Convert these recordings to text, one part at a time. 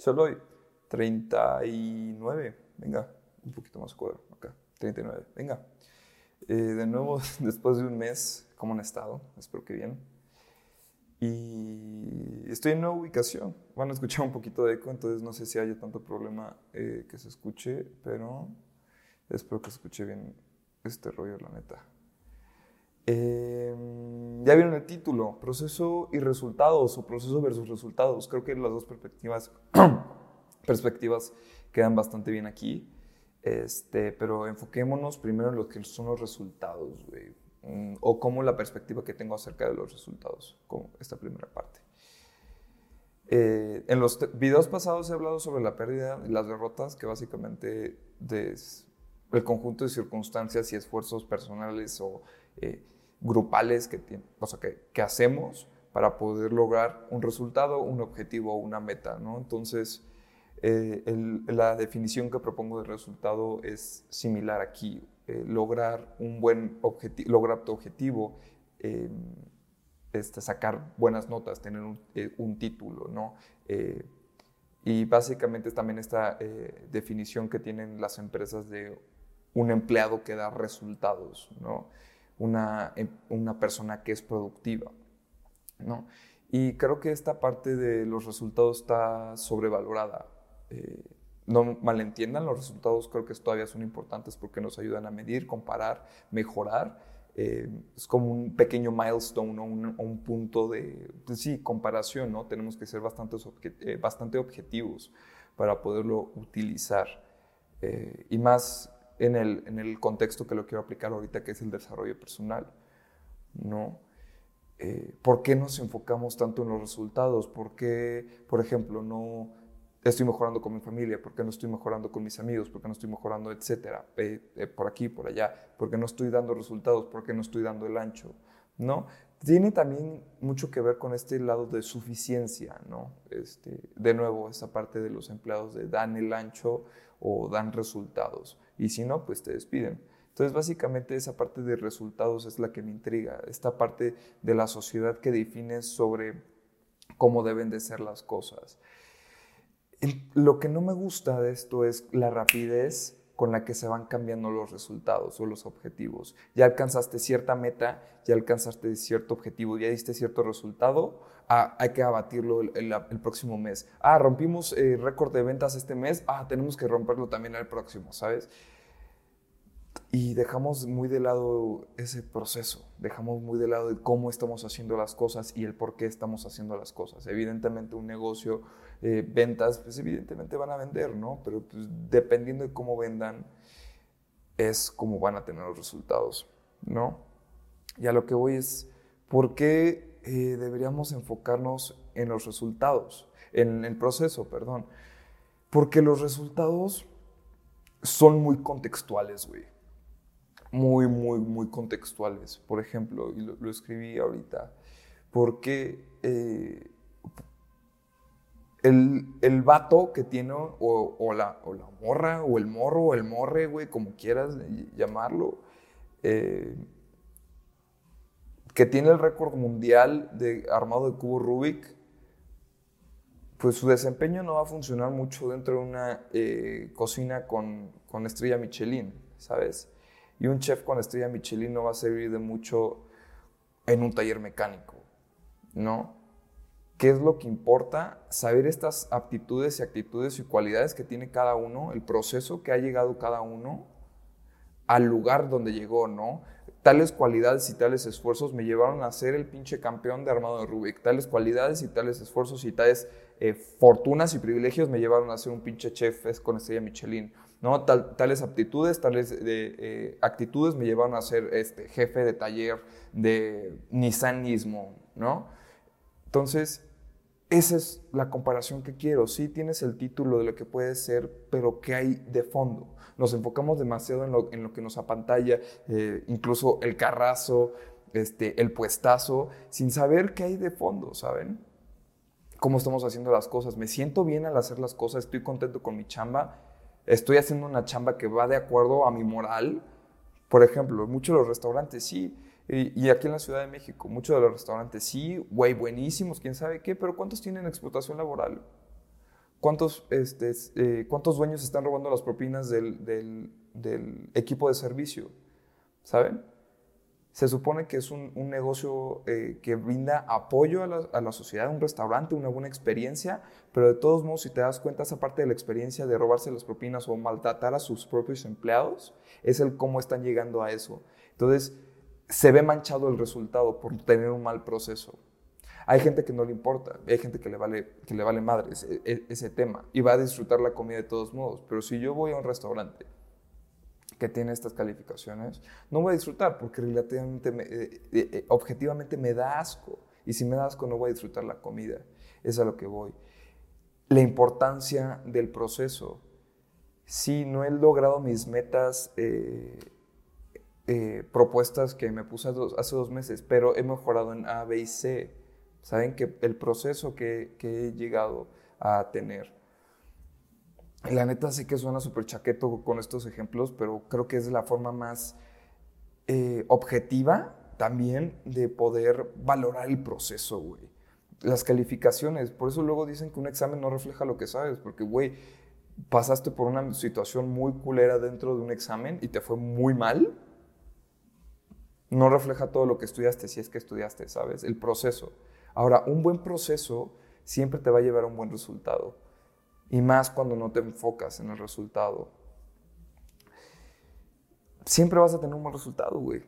Solo hoy. 39. Venga, un poquito más cuadro. Acá. 39. Venga. Eh, de nuevo, después de un mes, ¿cómo han estado? Espero que bien. Y estoy en nueva ubicación. Van a escuchar un poquito de eco, entonces no sé si haya tanto problema eh, que se escuche, pero espero que se escuche bien este rollo, la neta. Em, ya vieron el título, proceso y resultados o proceso versus resultados. Creo que las dos perspectivas, perspectivas quedan bastante bien aquí. Este, pero enfoquémonos primero en lo que son los resultados, mm, o como la perspectiva que tengo acerca de los resultados, como esta primera parte. Eh, en los videos pasados he hablado sobre la pérdida y las derrotas, que básicamente es el conjunto de circunstancias y esfuerzos personales o eh, grupales que, o sea, que, que, hacemos para poder lograr un resultado, un objetivo o una meta, ¿no? Entonces, eh, la definición que propongo de resultado es similar aquí. Eh, lograr un buen objetivo, lograr tu objetivo, em, este, sacar buenas notas, tener un, un título, ¿no? y básicamente también esta definición que tienen las empresas de un empleado que da resultados, ¿no? Una, em, una persona que es productiva. ¿no? Y creo que esta parte de los resultados está sobrevalorada. Eh, no malentiendan, los resultados creo que todavía son importantes porque nos ayudan a medir, comparar, mejorar. Eh, es como un pequeño milestone o un, punto de, sí, comparación, ¿no? Tenemos que ser bastante, eh, bastante objetivos para poderlo utilizar. y más en el, en el contexto que lo quiero aplicar ahorita, que es el desarrollo personal. ¿no? Eh, ¿Por qué nos enfocamos tanto en los resultados? ¿Por qué, por ejemplo, no estoy mejorando con mi familia? ¿Por qué no estoy mejorando con mis amigos? ¿Por qué no estoy mejorando, etcétera? Eh, eh, por aquí, por allá. ¿Por qué no estoy dando resultados? ¿Por qué no estoy dando el ancho? ¿No? Tiene también mucho que ver con este lado de suficiencia, ¿no? Este, de nuevo, esa parte de los empleados de dan el ancho o dan resultados y si no, pues te despiden. Entonces, básicamente esa parte de resultados es la que me intriga, esta parte de la sociedad que define sobre cómo deben de ser las cosas. Lo que no me gusta de esto es la rapidez con la que se van cambiando los resultados o los objetivos. Ya alcanzaste cierta meta, ya alcanzaste cierto objetivo, ya diste cierto resultado, ah, hay que abatirlo el, próximo mes. Ah, rompimos eh, récord de ventas este mes, ah, tenemos que romperlo también el próximo, ¿sabes? Y dejamos muy de lado ese proceso, dejamos muy de lado cómo estamos haciendo las cosas y el por qué estamos haciendo las cosas. Evidentemente un negocio, eh, ventas, pues evidentemente van a vender, ¿no? Pero pues, dependiendo de cómo vendan, es cómo van a tener los resultados, ¿no? Y a lo que voy es, ¿por qué eh, deberíamos enfocarnos en los resultados, en el proceso, perdón. Porque los resultados son muy contextuales, güey. Muy, muy, muy contextuales. Por ejemplo, y lo, escribí ahorita, porque eh, el, el, vato que tiene, o, la, o, la, morra, o el morro, o el morre, güey, como quieras llamarlo, eh, que tiene el récord mundial de armado de cubo Rubik, pues su desempeño no va a funcionar mucho dentro de una eh, cocina con, con, estrella Michelin, ¿sabes? Y un chef con estrella Michelin no va a servir de mucho en un taller mecánico, ¿no? ¿Qué es lo que importa? Saber estas aptitudes y actitudes y cualidades que tiene cada uno, el proceso que ha llegado cada uno al lugar donde llegó, ¿no? tales cualidades y tales esfuerzos me llevaron a ser el pinche campeón de armado de Rubik. Tales cualidades y tales esfuerzos y tales eh, fortunas y privilegios me llevaron a ser un pinche chef con estrella Michelin. ¿No? tales aptitudes, tales eh, actitudes me llevaron a ser este, jefe de taller de Nissanismo, ¿no? Entonces, esa es la comparación que quiero. Sí tienes el título de lo que puede ser, pero ¿qué hay de fondo? Nos enfocamos demasiado en lo, en lo que nos apantalla, eh, incluso el carrazo, este, el puestazo, sin saber qué hay de fondo, ¿saben? Cómo estamos haciendo las cosas. Me siento bien al hacer las cosas, estoy contento con mi chamba, estoy haciendo una chamba que va de acuerdo a mi moral. Por ejemplo, muchos de los restaurantes sí y, aquí en la Ciudad de México, muchos de los restaurantes sí, güey, buenísimos, quién sabe qué, pero ¿cuántos tienen explotación laboral? ¿cuántos, este, eh, ¿cuántos dueños están robando las propinas del, del, del equipo de servicio? ¿Saben? Se supone que es un, un negocio eh, que brinda apoyo a la, a la, sociedad, un restaurante, una buena experiencia, pero de todos modos, si te das cuenta, esa parte de la experiencia de robarse las propinas o maltratar a sus propios empleados, es el cómo están llegando a eso. Entonces, se ve manchado el resultado por tener un mal proceso. Hay gente que no le importa, hay gente que le vale, que le vale madre ese, e, ese tema y va a disfrutar la comida de todos modos, pero si yo voy a un restaurante que tiene estas calificaciones, no voy a disfrutar porque relativamente, me, eh, eh, eh, objetivamente me da asco. Y si me da asco, no voy a disfrutar la comida. Es a lo que voy. La importancia del proceso. Si no he logrado mis metas eh, eh, propuestas que me puse hace dos meses, pero he mejorado en A, B y C. Saben que el proceso que, que he llegado a tener la neta sé que suena súper chaqueto con estos ejemplos, pero creo que es la forma más eh, objetiva también de poder valorar el proceso, güey. Las calificaciones, por eso luego dicen que un examen no refleja lo que sabes, porque, güey, pasaste por una situación muy culera dentro de un examen y te fue muy mal, no refleja todo lo que estudiaste, si es que estudiaste, ¿sabes? El proceso. Ahora, un buen proceso siempre te va a llevar a un buen resultado. Y más cuando no te enfocas en el resultado. Siempre vas a tener un buen resultado, güey.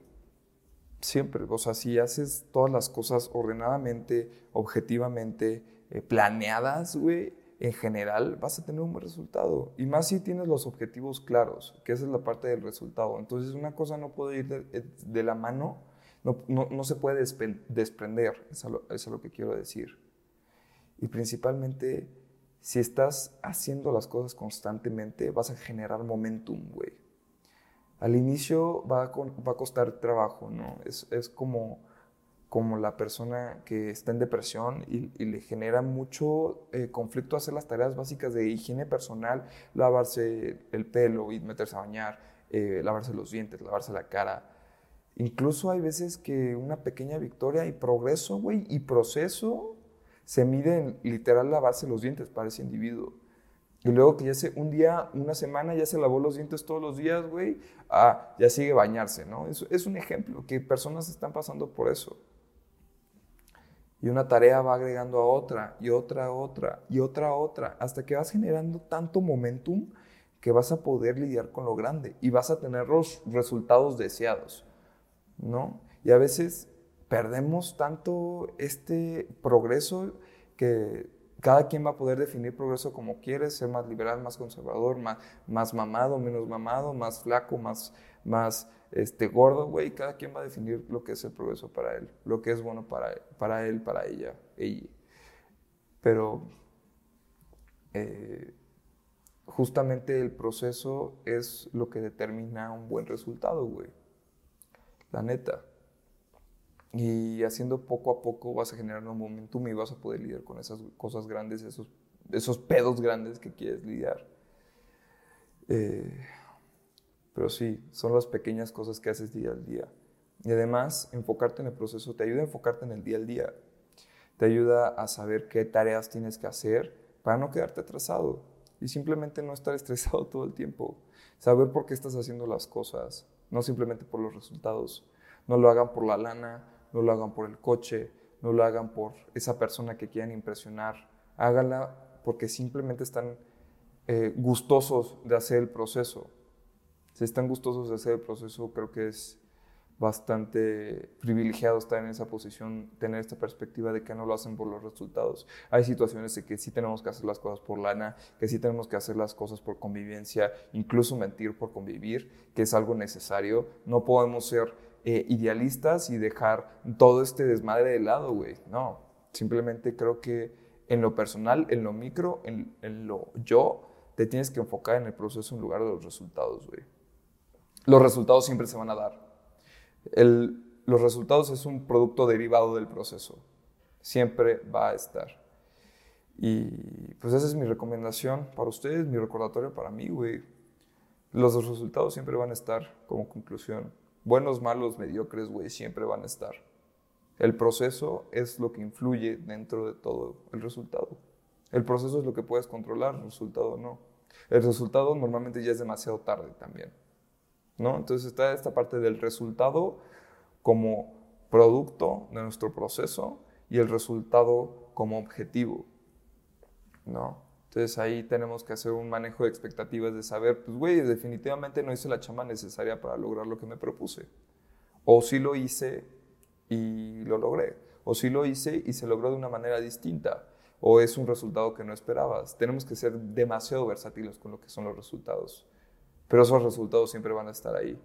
Siempre. O sea, si haces todas las cosas ordenadamente, objetivamente, eh, planeadas, güey, en general vas a tener un buen resultado. Y más si tienes los objetivos claros, que esa es la parte del resultado. Entonces una cosa no puede ir de, eh, la mano, no, no, no, se puede desprender, eso es lo que quiero decir. Y principalmente si estás haciendo las cosas constantemente, vas a generar momentum, güey. Al inicio va a, va a costar trabajo, ¿no? Es, es, como, como la persona que está en depresión y, le genera mucho eh, conflicto hacer las tareas básicas de higiene personal, lavarse el pelo y meterse a bañar, eh, lavarse los dientes, lavarse la cara. Incluso hay veces que una pequeña victoria y progreso, güey, y proceso se mide en literal lavarse los dientes para ese individuo. Y luego que ya se, un día, una semana ya se lavó los dientes todos los días, güey, ah, ya sigue bañarse, ¿no? Es, un ejemplo, que personas están pasando por eso. Y una tarea va agregando a otra, y otra otra, y otra otra, hasta que vas generando tanto momentum que vas a poder lidiar con lo grande y vas a tener los resultados deseados, ¿no? Y a veces perdemos tanto este progreso que cada quien va a poder definir progreso como quiere, ser más liberal, más conservador, más, más mamado, menos mamado, más flaco, más, más este, gordo, güey. Cada quien va a definir lo que es el progreso para él, lo que es bueno para, para él, para ella, ella. Pero eh, justamente el proceso es lo que determina un buen resultado, güey. La neta. Y haciendo poco a poco vas a generar un momentum y vas a poder lidiar con esas cosas grandes, esos, esos pedos grandes que quieres lidiar. Eh, pero sí, son las pequeñas cosas que haces día al día. Y además, enfocarte en el proceso te ayuda a enfocarte en el día al día. Te ayuda a saber qué tareas tienes que hacer para no quedarte atrasado y simplemente no estar estresado todo el tiempo. Saber por qué estás haciendo las cosas, no simplemente por los resultados. No lo hagan por la lana, no lo hagan por el coche, no lo hagan por esa persona que quieren impresionar, háganla porque simplemente están eh, gustosos de hacer el proceso. Si están gustosos de hacer el proceso, creo que es bastante privilegiado estar en esa posición, tener esta perspectiva de que no lo hacen por los resultados. Hay situaciones de que sí tenemos que hacer las cosas por lana, que sí tenemos que hacer las cosas por convivencia, incluso mentir por convivir, que es algo necesario. No podemos ser eh, idealistas y dejar todo este desmadre de lado, güey. No, simplemente creo que en lo personal, en lo micro, en, en, lo yo, te tienes que enfocar en el proceso en lugar de los resultados, güey. Los resultados siempre se van a dar. El, los resultados es un producto derivado del proceso. Siempre va a estar. Y pues esa es mi recomendación para ustedes, mi recordatorio para mí, güey. Los resultados siempre van a estar como conclusión. Buenos, malos, mediocres, güey, siempre van a estar. El proceso es lo que influye dentro de todo el resultado. El proceso es lo que puedes controlar, el resultado no. El resultado normalmente ya es demasiado tarde también. ¿no? Entonces está esta parte del resultado como producto de nuestro proceso y el resultado como objetivo. ¿no? Entonces ahí tenemos que hacer un manejo de expectativas de saber, pues güey, definitivamente no hice la chamba necesaria para lograr lo que me propuse. O sí lo hice y lo logré. O sí lo hice y se logró de una manera distinta. O es un resultado que no esperabas. Tenemos que ser demasiado versátiles con lo que son los resultados. Pero esos resultados siempre van a estar ahí.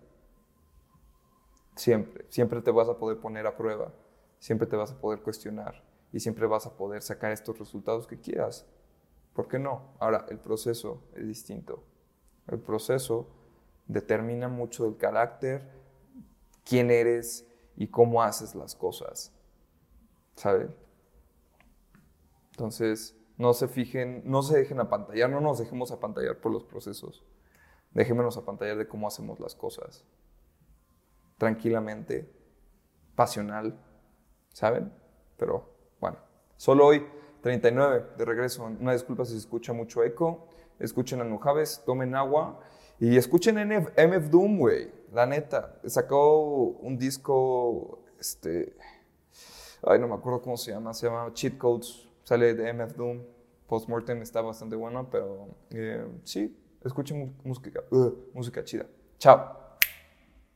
Siempre. Siempre te vas a poder poner a prueba. Siempre te vas a poder cuestionar. Y siempre vas a poder sacar estos resultados que quieras. ¿Por qué no? Ahora, el proceso es distinto. El proceso determina mucho el carácter, quién eres y cómo haces las cosas. ¿Sabes? Entonces, no se fijen, no se dejen apantallar, no nos dejemos apantallar por los procesos. Dejémonos apantallar de cómo hacemos las cosas. Tranquilamente, pasional, ¿saben? Pero bueno, solo hoy 39 de regreso. Una disculpa si se escucha mucho eco. Escuchen a Nujaves, tomen agua y escuchen MF Doom, güey. La neta. Sacó un disco, este. Ay, no me acuerdo cómo se llama. Se llama Cheat Codes. Sale de MF Doom. Postmortem está bastante bueno, pero eh, sí, escuchen música, uh, música chida. Chao.